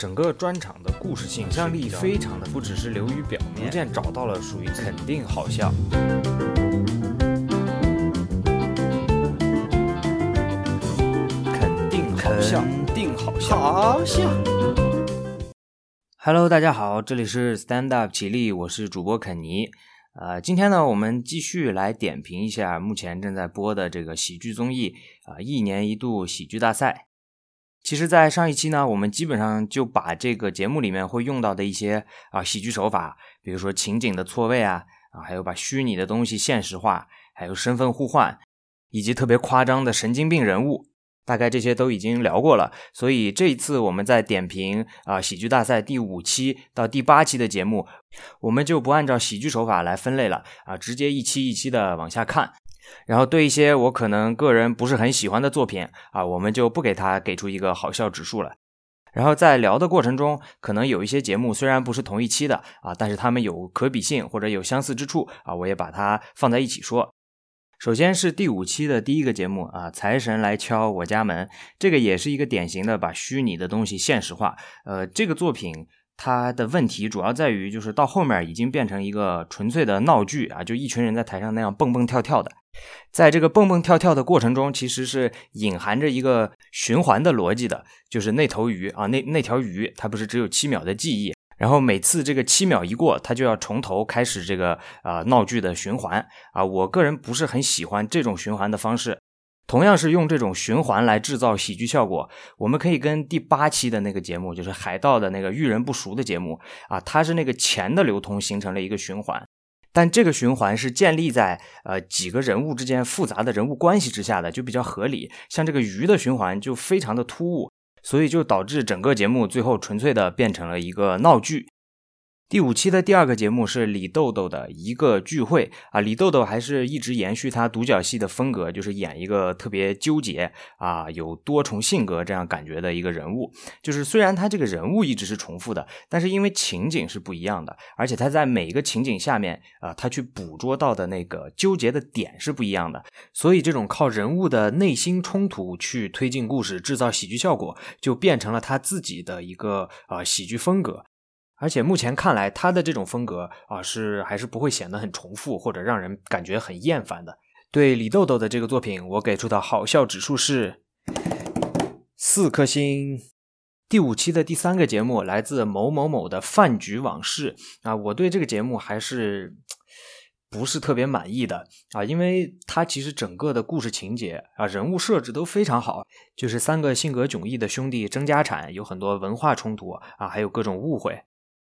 整个专场的故事性、想象力非常的，不只是流于表面，逐渐找到了属于肯定好笑。肯定好笑，肯定好笑。好笑。Hello，大家好，这里是 Stand Up 起立，我是主播肯尼。呃，今天呢，我们继续来点评一下目前正在播的这个喜剧综艺啊，一年一度喜剧大赛。其实，在上一期呢，我们基本上就把这个节目里面会用到的一些啊喜剧手法，比如说情景的错位啊，啊，还有把虚拟的东西现实化，还有身份互换，以及特别夸张的神经病人物。大概这些都已经聊过了，所以这一次我们在点评啊喜剧大赛第五期到第八期的节目，我们就不按照喜剧手法来分类了啊，直接一期一期的往下看。然后对一些我可能个人不是很喜欢的作品啊，我们就不给它给出一个好笑指数了。然后在聊的过程中，可能有一些节目虽然不是同一期的啊，但是它们有可比性或者有相似之处啊，我也把它放在一起说。首先是第五期的第一个节目啊，财神来敲我家门，这个也是一个典型的把虚拟的东西现实化。呃，这个作品它的问题主要在于，就是到后面已经变成一个纯粹的闹剧啊，就一群人在台上那样蹦蹦跳跳的，在这个蹦蹦跳跳的过程中，其实是隐含着一个循环的逻辑的，就是那头鱼啊，那那条鱼它不是只有七秒的记忆。然后每次这个七秒一过，它就要从头开始这个啊闹剧的循环啊。我个人不是很喜欢这种循环的方式。同样是用这种循环来制造喜剧效果，我们可以跟第八期的那个节目，就是海盗的那个遇人不淑的节目啊，它是那个钱的流通形成了一个循环，但这个循环是建立在呃几个人物之间复杂的人物关系之下的，就比较合理。像这个鱼的循环就非常的突兀。所以就导致整个节目最后纯粹的变成了一个闹剧。第五期的第二个节目是李豆豆的一个聚会啊，李豆豆还是一直延续他独角戏的风格，就是演一个特别纠结啊，有多重性格这样感觉的一个人物。就是虽然他这个人物一直是重复的，但是因为情景是不一样的，而且他在每一个情景下面啊，他去捕捉到的那个纠结的点是不一样的，所以这种靠人物的内心冲突去推进故事、制造喜剧效果，就变成了他自己的一个啊喜剧风格。而且目前看来，他的这种风格啊，是还是不会显得很重复或者让人感觉很厌烦的。对李豆豆的这个作品，我给出的好笑指数是四颗星。第五期的第三个节目来自某某某的饭局往事啊，我对这个节目还是不是特别满意的啊，因为它其实整个的故事情节啊、人物设置都非常好，就是三个性格迥异的兄弟争家产，有很多文化冲突啊，还有各种误会。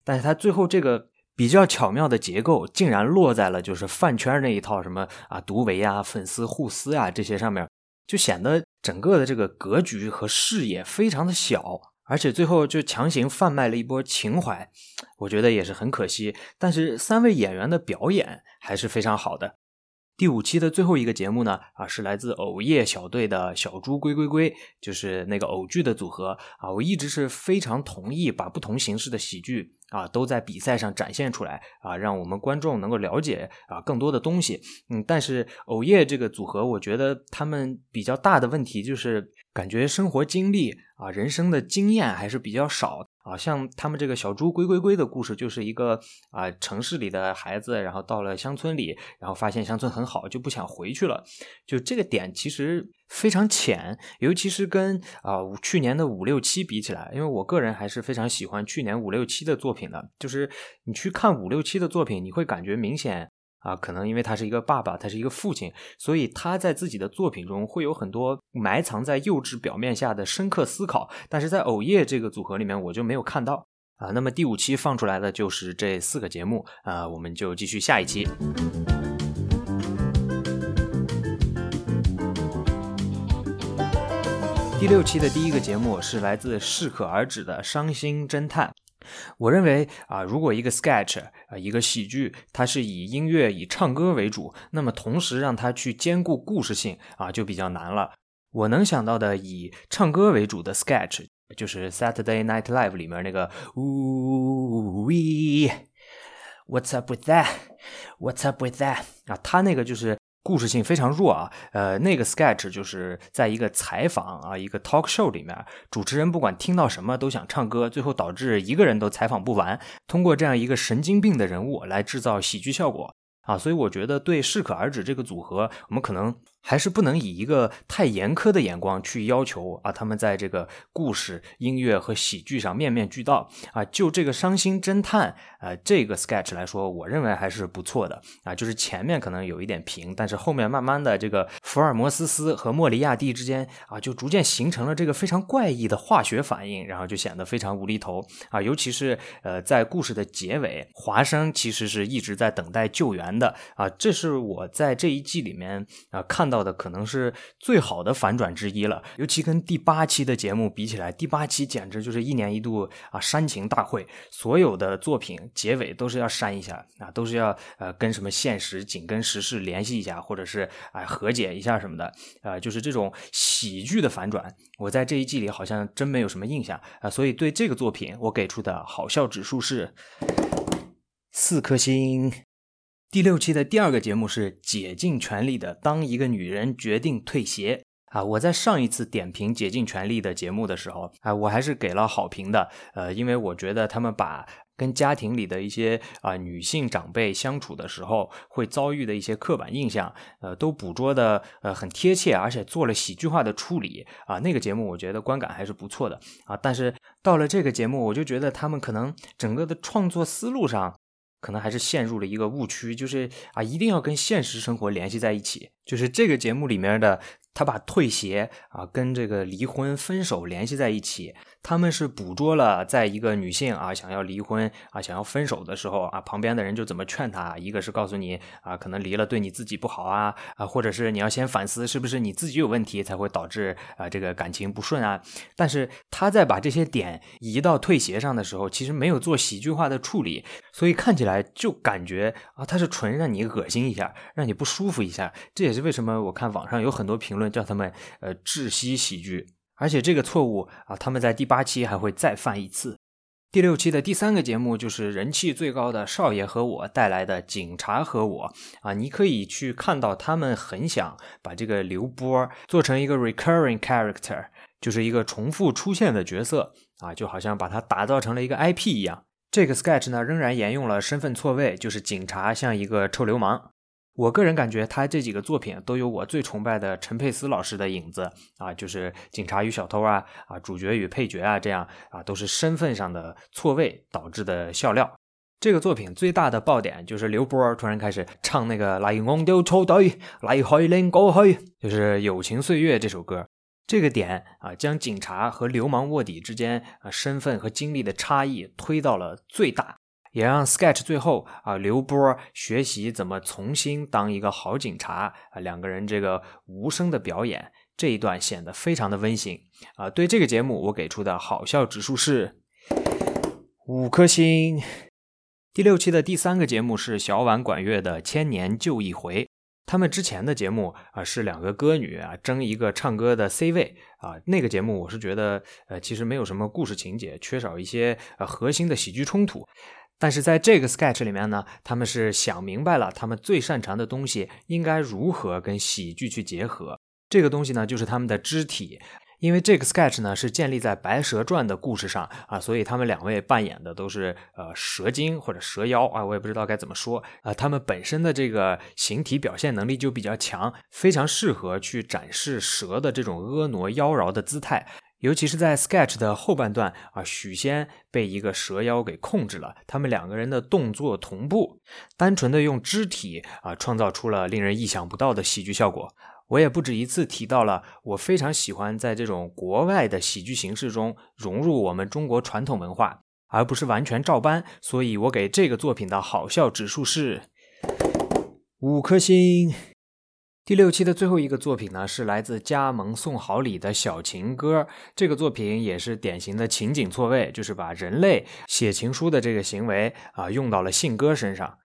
但是他最后这个比较巧妙的结构，竟然落在了就是饭圈那一套什么啊独维啊粉丝互撕啊这些上面，就显得整个的这个格局和视野非常的小，而且最后就强行贩卖了一波情怀，我觉得也是很可惜。但是三位演员的表演还是非常好的。第五期的最后一个节目呢，啊，是来自偶夜小队的小猪龟龟龟，就是那个偶剧的组合啊。我一直是非常同意把不同形式的喜剧啊都在比赛上展现出来啊，让我们观众能够了解啊更多的东西。嗯，但是偶夜这个组合，我觉得他们比较大的问题就是感觉生活经历啊、人生的经验还是比较少。啊，像他们这个小猪龟龟龟的故事，就是一个啊城市里的孩子，然后到了乡村里，然后发现乡村很好，就不想回去了。就这个点其实非常浅，尤其是跟啊去年的五六七比起来，因为我个人还是非常喜欢去年五六七的作品的。就是你去看五六七的作品，你会感觉明显。啊，可能因为他是一个爸爸，他是一个父亲，所以他在自己的作品中会有很多埋藏在幼稚表面下的深刻思考，但是在偶夜这个组合里面我就没有看到啊。那么第五期放出来的就是这四个节目啊，我们就继续下一期。第六期的第一个节目是来自适可而止的伤心侦探。我认为啊如果一个 sketch 啊，一个喜剧，它是以音乐，以唱歌为主，那么同时让它去兼顾故事性啊，就比较难了。我能想到的以唱歌为主的 sketch 就是 Saturday Night Live 里面那个，呜呜呜，what's up with that？what's up with that 啊，他那个就是。故事性非常弱啊。呃，那个 sketch 就是在一个采访啊，一个 talk show 里面，主持人不管听到什么都想唱歌，最后导致一个人都采访不完。通过这样一个神经病的人物来制造喜剧效果啊，所以我觉得对适可而止这个组合，我们可能。还是不能以一个太严苛的眼光去要求啊，他们在这个故事、音乐和喜剧上面面俱到啊。就这个伤心侦探，呃，这个 sketch 来说，我认为还是不错的啊。就是前面可能有一点平，但是后面慢慢的这个福尔摩斯斯和莫里亚蒂之间啊，就逐渐形成了这个非常怪异的化学反应，然后就显得非常无厘头啊。尤其是呃，在故事的结尾，华生其实是一直在等待救援的啊。这是我在这一季里面啊看到。到的可能是最好的反转之一了，尤其跟第八期的节目比起来，第八期简直就是一年一度啊煽情大会，所有的作品结尾都是要煽一下啊，都是要呃跟什么现实紧跟时事联系一下，或者是哎和解一下什么的，呃就是这种喜剧的反转，我在这一季里好像真没有什么印象啊，所以对这个作品我给出的好笑指数是四颗星。第六期的第二个节目是竭尽全力的当一个女人决定退鞋啊！我在上一次点评竭尽全力的节目的时候啊，我还是给了好评的。呃，因为我觉得他们把跟家庭里的一些啊女性长辈相处的时候会遭遇的一些刻板印象，呃，都捕捉的呃很贴切，而且做了喜剧化的处理啊。那个节目我觉得观感还是不错的啊。但是到了这个节目，我就觉得他们可能整个的创作思路上。可能还是陷入了一个误区，就是啊，一定要跟现实生活联系在一起。就是这个节目里面的，他把退鞋啊跟这个离婚分手联系在一起。他们是捕捉了，在一个女性啊想要离婚啊想要分手的时候啊，旁边的人就怎么劝她。一个是告诉你啊，可能离了对你自己不好啊啊，或者是你要先反思是不是你自己有问题才会导致啊这个感情不顺啊。但是他在把这些点移到退鞋上的时候，其实没有做喜剧化的处理，所以看起来就感觉啊他是纯让你恶心一下，让你不舒服一下。这也是为什么我看网上有很多评论叫他们呃窒息喜剧。而且这个错误啊，他们在第八期还会再犯一次。第六期的第三个节目就是人气最高的少爷和我带来的《警察和我》啊，你可以去看到他们很想把这个刘波做成一个 recurring character，就是一个重复出现的角色啊，就好像把它打造成了一个 IP 一样。这个 sketch 呢，仍然沿用了身份错位，就是警察像一个臭流氓。我个人感觉，他这几个作品都有我最崇拜的陈佩斯老师的影子啊，就是《警察与小偷》啊，啊，主角与配角啊，这样啊，都是身份上的错位导致的笑料。这个作品最大的爆点就是刘波突然开始唱那个《来忘掉错对，来怀念过去》，就是《友情岁月》这首歌。这个点啊，将警察和流氓卧底之间啊身份和经历的差异推到了最大。也让 sketch 最后啊，刘波学习怎么重新当一个好警察啊，两个人这个无声的表演这一段显得非常的温馨啊。对这个节目我给出的好笑指数是五颗星。第六期的第三个节目是小婉管乐的《千年就一回》，他们之前的节目啊是两个歌女啊争一个唱歌的 C 位啊，那个节目我是觉得呃其实没有什么故事情节，缺少一些呃核心的喜剧冲突。但是在这个 sketch 里面呢，他们是想明白了，他们最擅长的东西应该如何跟喜剧去结合。这个东西呢，就是他们的肢体。因为这个 sketch 呢是建立在《白蛇传》的故事上啊，所以他们两位扮演的都是呃蛇精或者蛇妖啊，我也不知道该怎么说啊。他们本身的这个形体表现能力就比较强，非常适合去展示蛇的这种婀娜妖娆的姿态。尤其是在 sketch 的后半段啊，许仙被一个蛇妖给控制了，他们两个人的动作同步，单纯的用肢体啊，创造出了令人意想不到的喜剧效果。我也不止一次提到了，我非常喜欢在这种国外的喜剧形式中融入我们中国传统文化，而不是完全照搬。所以我给这个作品的好笑指数是五颗星。第六期的最后一个作品呢，是来自加盟送好礼的小情歌。这个作品也是典型的情景错位，就是把人类写情书的这个行为啊用到了信鸽身上，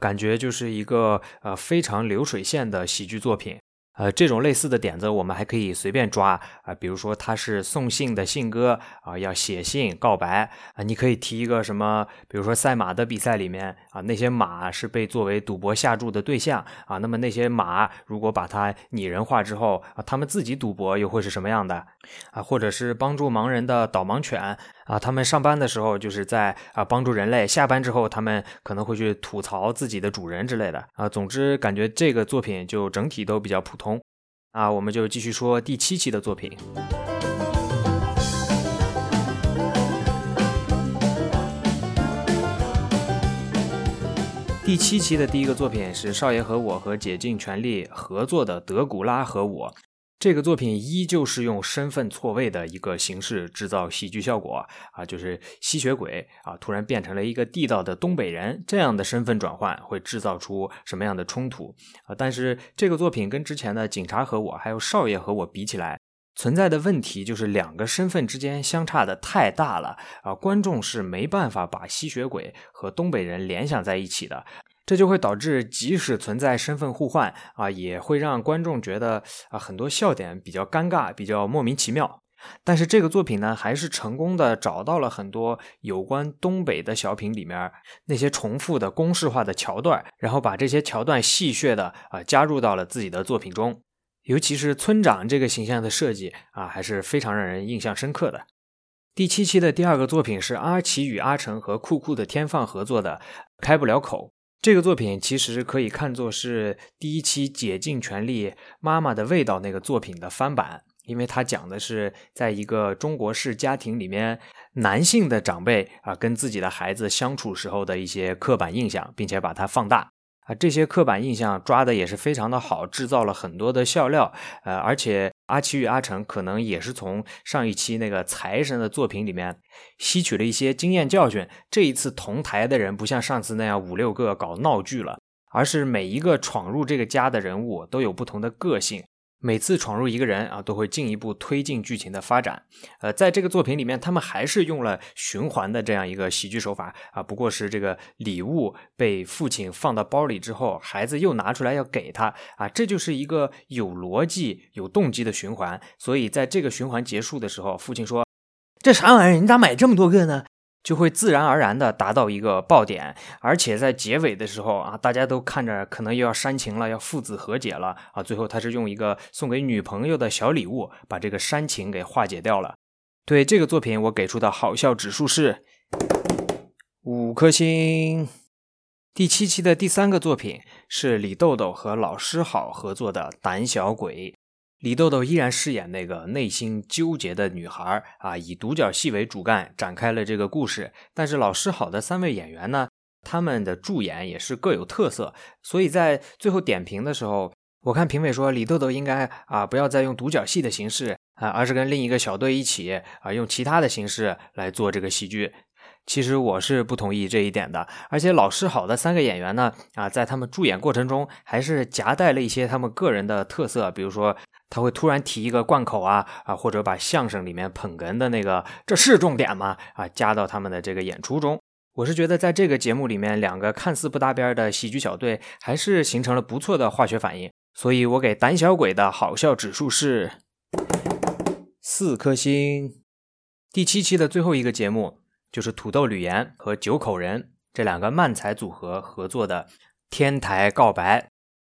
感觉就是一个呃非常流水线的喜剧作品呃，这种类似的点子我们还可以随便抓啊，比如说他是送信的信鸽啊，要写信告白啊，你可以提一个什么，比如说赛马的比赛里面啊，那些马是被作为赌博下注的对象啊，那么那些马如果把它拟人化之后啊，他们自己赌博又会是什么样的啊？或者是帮助盲人的导盲犬啊，他们上班的时候就是在啊帮助人类，下班之后他们可能会去吐槽自己的主人之类的啊。总之，感觉这个作品就整体都比较普通。啊，我们就继续说第七期的作品。第七期的第一个作品是少爷和我和竭尽全力合作的《德古拉和我》。这个作品依旧是用身份错位的一个形式制造喜剧效果啊，就是吸血鬼啊突然变成了一个地道的东北人，这样的身份转换会制造出什么样的冲突啊？但是这个作品跟之前的警察和我还有少爷和我比起来，存在的问题就是两个身份之间相差的太大了啊，观众是没办法把吸血鬼和东北人联想在一起的。这就会导致，即使存在身份互换啊，也会让观众觉得啊很多笑点比较尴尬，比较莫名其妙。但是这个作品呢，还是成功的找到了很多有关东北的小品里面那些重复的公式化的桥段，然后把这些桥段戏谑的啊加入到了自己的作品中。尤其是村长这个形象的设计啊，还是非常让人印象深刻的。第七期的第二个作品是阿奇与阿成和酷酷的天放合作的《开不了口》。这个作品其实可以看作是第一期《竭尽全力妈妈的味道》那个作品的翻版，因为它讲的是在一个中国式家庭里面，男性的长辈啊跟自己的孩子相处时候的一些刻板印象，并且把它放大。啊，这些刻板印象抓的也是非常的好，制造了很多的笑料。呃，而且阿奇与阿成可能也是从上一期那个财神的作品里面吸取了一些经验教训。这一次同台的人不像上次那样五六个搞闹剧了，而是每一个闯入这个家的人物都有不同的个性。每次闯入一个人啊，都会进一步推进剧情的发展。呃，在这个作品里面，他们还是用了循环的这样一个喜剧手法啊，不过是这个礼物被父亲放到包里之后，孩子又拿出来要给他啊，这就是一个有逻辑、有动机的循环。所以在这个循环结束的时候，父亲说：“这啥玩意儿？你咋买这么多个呢？”就会自然而然的达到一个爆点，而且在结尾的时候啊，大家都看着可能又要煽情了，要父子和解了啊，最后他是用一个送给女朋友的小礼物把这个煽情给化解掉了。对这个作品，我给出的好笑指数是五颗星。第七期的第三个作品是李豆豆和老师好合作的《胆小鬼》。李豆豆依然饰演那个内心纠结的女孩啊，以独角戏为主干展开了这个故事。但是老师好的三位演员呢，他们的助演也是各有特色，所以在最后点评的时候，我看评委说李豆豆应该啊不要再用独角戏的形式啊，而是跟另一个小队一起啊用其他的形式来做这个喜剧。其实我是不同意这一点的。而且老师好的三个演员呢啊，在他们助演过程中还是夹带了一些他们个人的特色，比如说。他会突然提一个贯口啊啊，或者把相声里面捧哏的那个“这是重点吗”啊加到他们的这个演出中。我是觉得在这个节目里面，两个看似不搭边的喜剧小队还是形成了不错的化学反应。所以我给胆小鬼的好笑指数是四颗星。第七期的最后一个节目就是土豆吕岩和九口人这两个漫才组合合作的《天台告白》。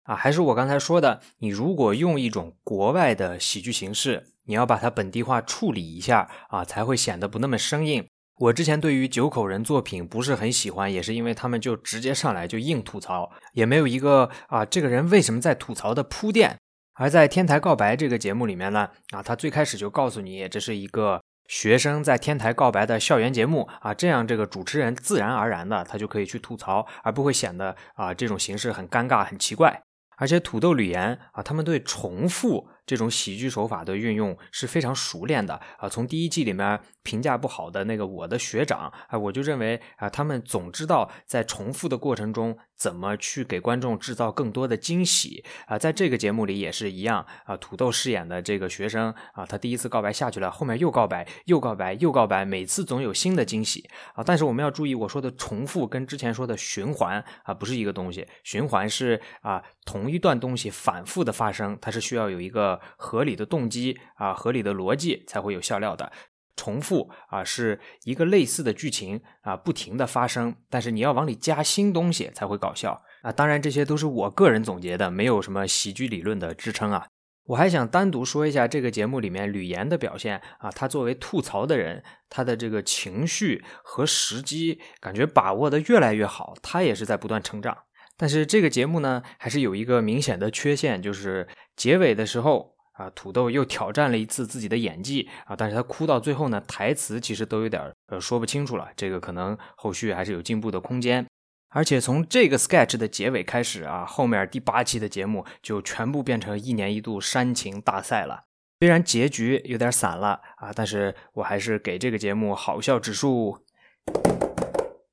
啊，还是我刚才说的，你如果用一种国外的喜剧形式，你要把它本地化处理一下啊，才会显得不那么生硬。我之前对于九口人作品不是很喜欢，也是因为他们就直接上来就硬吐槽，也没有一个啊这个人为什么在吐槽的铺垫。而在《天台告白》这个节目里面呢，啊，他最开始就告诉你这是一个学生在天台告白的校园节目啊，这样这个主持人自然而然的他就可以去吐槽，而不会显得啊这种形式很尴尬很奇怪。而且土豆吕岩啊，他们对重复这种喜剧手法的运用是非常熟练的啊。从第一季里面评价不好的那个我的学长啊，我就认为啊，他们总知道在重复的过程中怎么去给观众制造更多的惊喜啊。在这个节目里也是一样啊，土豆饰演的这个学生啊，他第一次告白下去了，后面又告白，又告白，又告白，每次总有新的惊喜啊。但是我们要注意，我说的重复跟之前说的循环啊不是一个东西，循环是啊同一段东西反复的发生，它是需要有一个合理的动机啊，合理的逻辑才会有笑料的。重复啊，是一个类似的剧情啊，不停的发生，但是你要往里加新东西才会搞笑啊。当然，这些都是我个人总结的，没有什么喜剧理论的支撑啊。我还想单独说一下这个节目里面吕岩的表现啊，他作为吐槽的人，他的这个情绪和时机感觉把握的越来越好，他也是在不断成长。但是这个节目呢，还是有一个明显的缺陷，就是结尾的时候。啊，土豆又挑战了一次自己的演技啊，但是他哭到最后呢，台词其实都有点呃说不清楚了，这个可能后续还是有进步的空间。而且从这个 sketch 的结尾开始啊，后面第八期的节目就全部变成一年一度煽情大赛了。虽然结局有点散了啊，但是我还是给这个节目好笑指数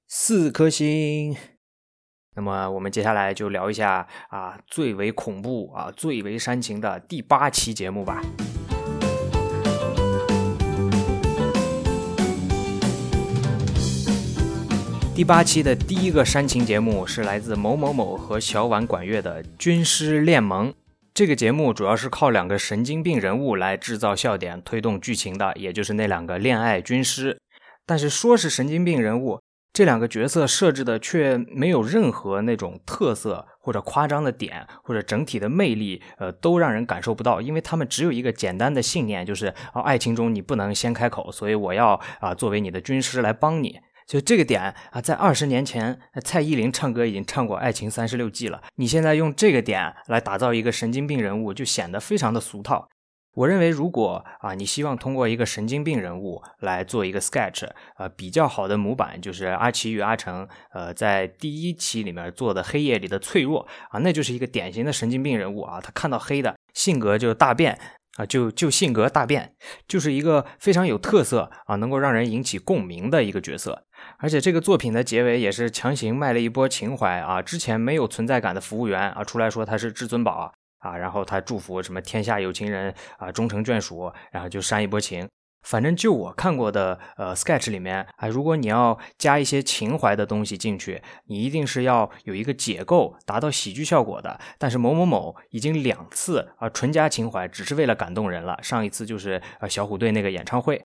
四颗星。那么我们接下来就聊一下啊最为恐怖啊最为煽情的第八期节目吧。第八期的第一个煽情节目是来自某某某和小婉管乐的军师联盟。这个节目主要是靠两个神经病人物来制造笑点、推动剧情的，也就是那两个恋爱军师。但是说是神经病人物。这两个角色设置的却没有任何那种特色或者夸张的点，或者整体的魅力，呃，都让人感受不到，因为他们只有一个简单的信念，就是啊，爱情中你不能先开口，所以我要啊作为你的军师来帮你。就这个点啊，在二十年前，蔡依林唱歌已经唱过《爱情三十六计》了，你现在用这个点来打造一个神经病人物，就显得非常的俗套。我认为，如果啊，你希望通过一个神经病人物来做一个 sketch，呃，比较好的模板就是阿奇与阿成，呃，在第一期里面做的《黑夜里的脆弱》啊，那就是一个典型的神经病人物啊，他看到黑的性格就大变啊，就就性格大变，就是一个非常有特色啊，能够让人引起共鸣的一个角色。而且这个作品的结尾也是强行卖了一波情怀啊，之前没有存在感的服务员啊，出来说他是至尊宝。啊，啊然后他祝福什么天下有情人啊，终成眷属，然后就煽一波情。反正就我看过的呃 sketch 里面啊，如果你要加一些情怀的东西进去，你一定是要有一个解构，达到喜剧效果的。但是某某某已经两次啊纯加情怀，只是为了感动人了。上一次就是呃小虎队那个演唱会。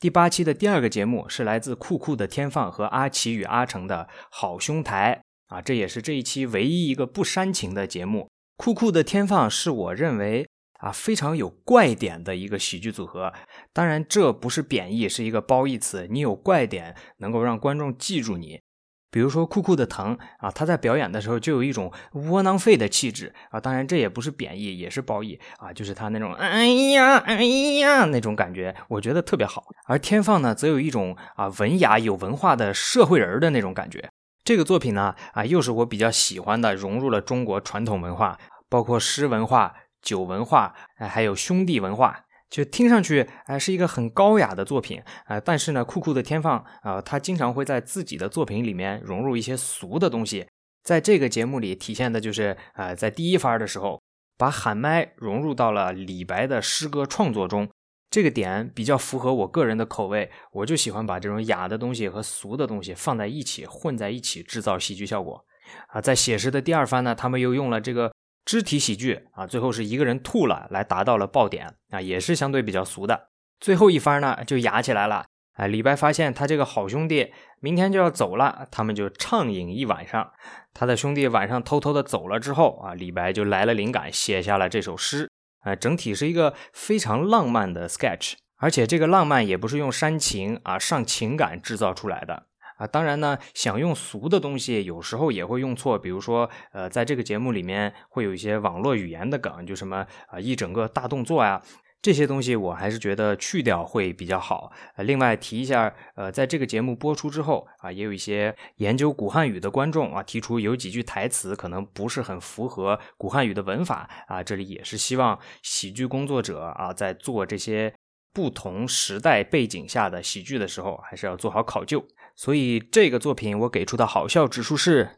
第八期的第二个节目是来自酷酷的天放和阿奇与阿成的好兄台啊，这也是这一期唯一一个不煽情的节目。酷酷的天放是我认为啊非常有怪点的一个喜剧组合，当然这不是贬义，是一个褒义词。你有怪点，能够让观众记住你。比如说酷酷的疼啊，他在表演的时候就有一种窝囊废的气质啊，当然这也不是贬义，也是褒义啊，就是他那种哎呀哎呀那种感觉，我觉得特别好。而天放呢，则有一种啊文雅有文化的社会人的那种感觉。这个作品呢，啊，又是我比较喜欢的，融入了中国传统文化，包括诗文化、酒文化，哎，还有兄弟文化，就听上去，哎，是一个很高雅的作品，啊，但是呢，酷酷的天放，啊，他经常会在自己的作品里面融入一些俗的东西，在这个节目里体现的就是，啊，在第一番的时候，把喊麦融入到了李白的诗歌创作中。这个点比较符合我个人的口味，我就喜欢把这种雅的东西和俗的东西放在一起，混在一起制造喜剧效果。啊，在写实的第二番呢，他们又用了这个肢体喜剧啊，最后是一个人吐了，来达到了爆点啊，也是相对比较俗的。最后一番呢，就雅起来了。哎，李白发现他这个好兄弟明天就要走了，他们就畅饮一晚上。他的兄弟晚上偷偷的走了之后啊，李白就来了灵感，写下了这首诗。啊，整体是一个非常浪漫的 sketch，而且这个浪漫也不是用煽情啊上情感制造出来的啊。当然呢，想用俗的东西，有时候也会用错。比如说，呃，在这个节目里面会有一些网络语言的梗，就什么啊一整个大动作呀。这些东西我还是觉得去掉会比较好。呃，另外提一下，呃，在这个节目播出之后啊，也有一些研究古汉语的观众啊提出有几句台词可能不是很符合古汉语的文法啊。这里也是希望喜剧工作者啊在做这些不同时代背景下的喜剧的时候，还是要做好考究。所以这个作品我给出的好笑指数是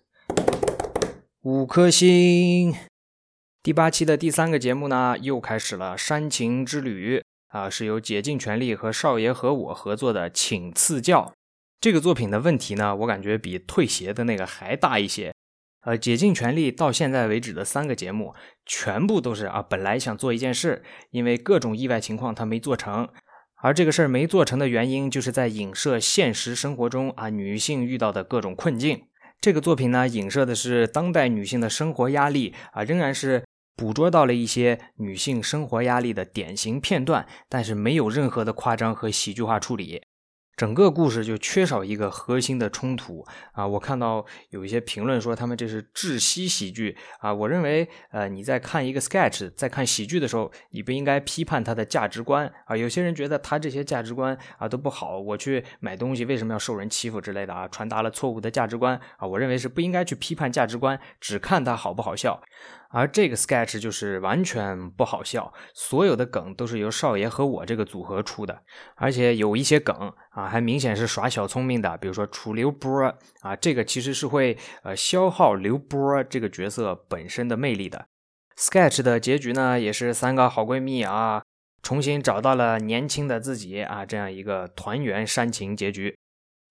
五颗星。第八期的第三个节目呢，又开始了煽情之旅啊，是由竭尽全力和少爷和我合作的《请赐教》这个作品的问题呢，我感觉比退鞋的那个还大一些。呃，竭尽全力到现在为止的三个节目，全部都是啊，本来想做一件事，因为各种意外情况他没做成，而这个事儿没做成的原因，就是在影射现实生活中啊女性遇到的各种困境。这个作品呢，影射的是当代女性的生活压力啊，仍然是捕捉到了一些女性生活压力的典型片段，但是没有任何的夸张和喜剧化处理。整个故事就缺少一个核心的冲突啊！我看到有一些评论说他们这是窒息喜剧啊！我认为，呃，你在看一个 sketch，在看喜剧的时候，你不应该批判他的价值观啊！有些人觉得他这些价值观啊都不好，我去买东西为什么要受人欺负之类的啊，传达了错误的价值观啊！我认为是不应该去批判价值观，只看他好不好笑。而这个 sketch 就是完全不好笑，所有的梗都是由少爷和我这个组合出的，而且有一些梗啊，还明显是耍小聪明的，比如说楚留波啊，这个其实是会呃消耗刘波这个角色本身的魅力的。sketch 的结局呢，也是三个好闺蜜啊，重新找到了年轻的自己啊，这样一个团圆煽情结局。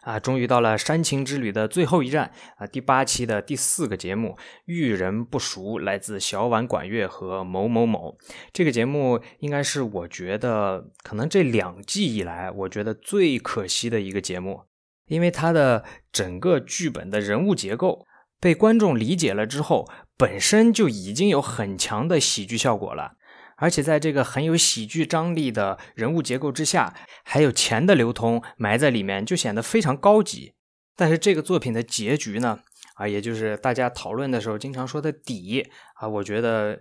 啊，终于到了煽情之旅的最后一站啊！第八期的第四个节目，遇人不淑，来自小婉管乐和某某某。这个节目应该是我觉得可能这两季以来，我觉得最可惜的一个节目，因为它的整个剧本的人物结构被观众理解了之后，本身就已经有很强的喜剧效果了。而且在这个很有喜剧张力的人物结构之下，还有钱的流通埋在里面，就显得非常高级。但是这个作品的结局呢，啊，也就是大家讨论的时候经常说的底啊，我觉得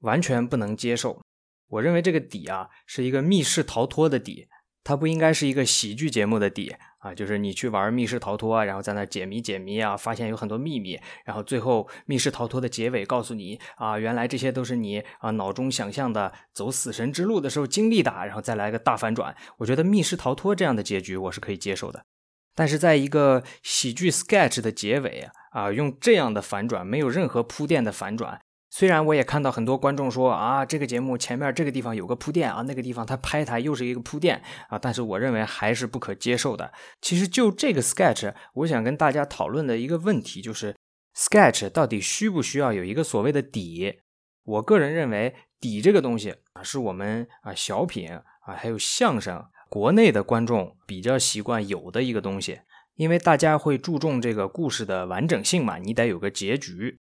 完全不能接受。我认为这个底啊，是一个密室逃脱的底。它不应该是一个喜剧节目的底啊，就是你去玩密室逃脱啊，然后在那解谜解谜啊，发现有很多秘密，然后最后密室逃脱的结尾告诉你啊，原来这些都是你啊脑中想象的走死神之路的时候经历的，然后再来个大反转。我觉得密室逃脱这样的结局我是可以接受的，但是在一个喜剧 sketch 的结尾啊，用这样的反转，没有任何铺垫的反转。虽然我也看到很多观众说啊，这个节目前面这个地方有个铺垫啊，那个地方他拍台又是一个铺垫啊，但是我认为还是不可接受的。其实就这个 sketch，我想跟大家讨论的一个问题就是 sketch 到底需不需要有一个所谓的底？我个人认为底这个东西啊，是我们啊小品啊还有相声国内的观众比较习惯有的一个东西，因为大家会注重这个故事的完整性嘛，你得有个结局。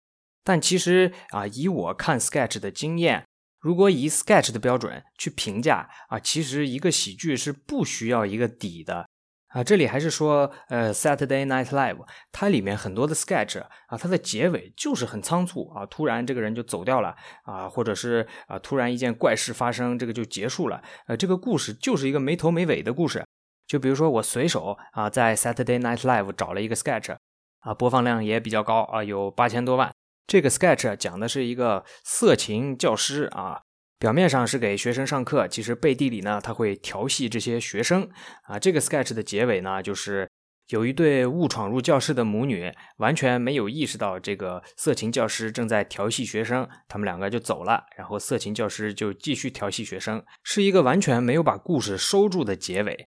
但其实啊，以我看 sketch 的经验，如果以 sketch 的标准去评价啊，其实一个喜剧是不需要一个底的啊。这里还是说，呃，Saturday Night Live，它里面很多的 sketch 啊，它的结尾就是很仓促啊，突然这个人就走掉了啊，或者是啊，突然一件怪事发生，这个就结束了。呃，这个故事就是一个没头没尾的故事。就比如说我随手啊，在 Saturday Night Live 找了一个 sketch 啊，播放量也比较高啊，有八千多万。这个 sketch 讲的是一个色情教师啊，表面上是给学生上课，其实背地里呢他会调戏这些学生啊。这个 sketch 的结尾呢，就是有一对误闯入教室的母女，完全没有意识到这个色情教师正在调戏学生，他们两个就走了，然后色情教师就继续调戏学生，是一个完全没有把故事收住的结尾。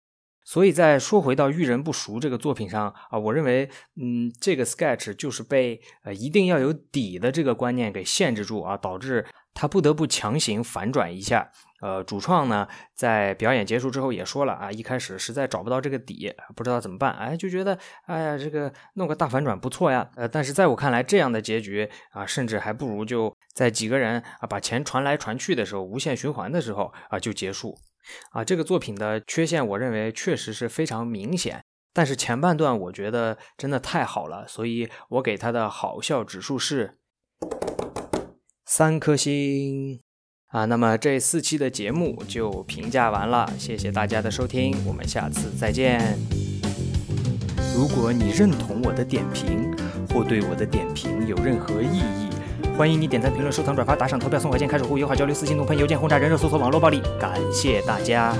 所以，在说回到《遇人不淑》这个作品上啊，我认为，嗯，这个 sketch 就是被呃一定要有底的这个观念给限制住啊，导致他不得不强行反转一下。呃，主创呢在表演结束之后也说了啊，一开始实在找不到这个底，不知道怎么办，哎，就觉得哎呀，这个弄个大反转不错呀。呃，但是在我看来，这样的结局啊，甚至还不如就在几个人啊把钱传来传去的时候，无限循环的时候啊就结束。啊，这个作品的缺陷，我认为确实是非常明显。但是前半段我觉得真的太好了，所以我给它的好笑指数是三颗星。啊，那么这四期的节目就评价完了，谢谢大家的收听，我们下次再见。如果你认同我的点评，或对我的点评有任何异议，欢迎你点赞、评论、收藏、转发、打赏、投票、送火箭、开守护、友好交流、私信、怒喷、邮件轰炸、人肉搜索、网络暴力，感谢大家。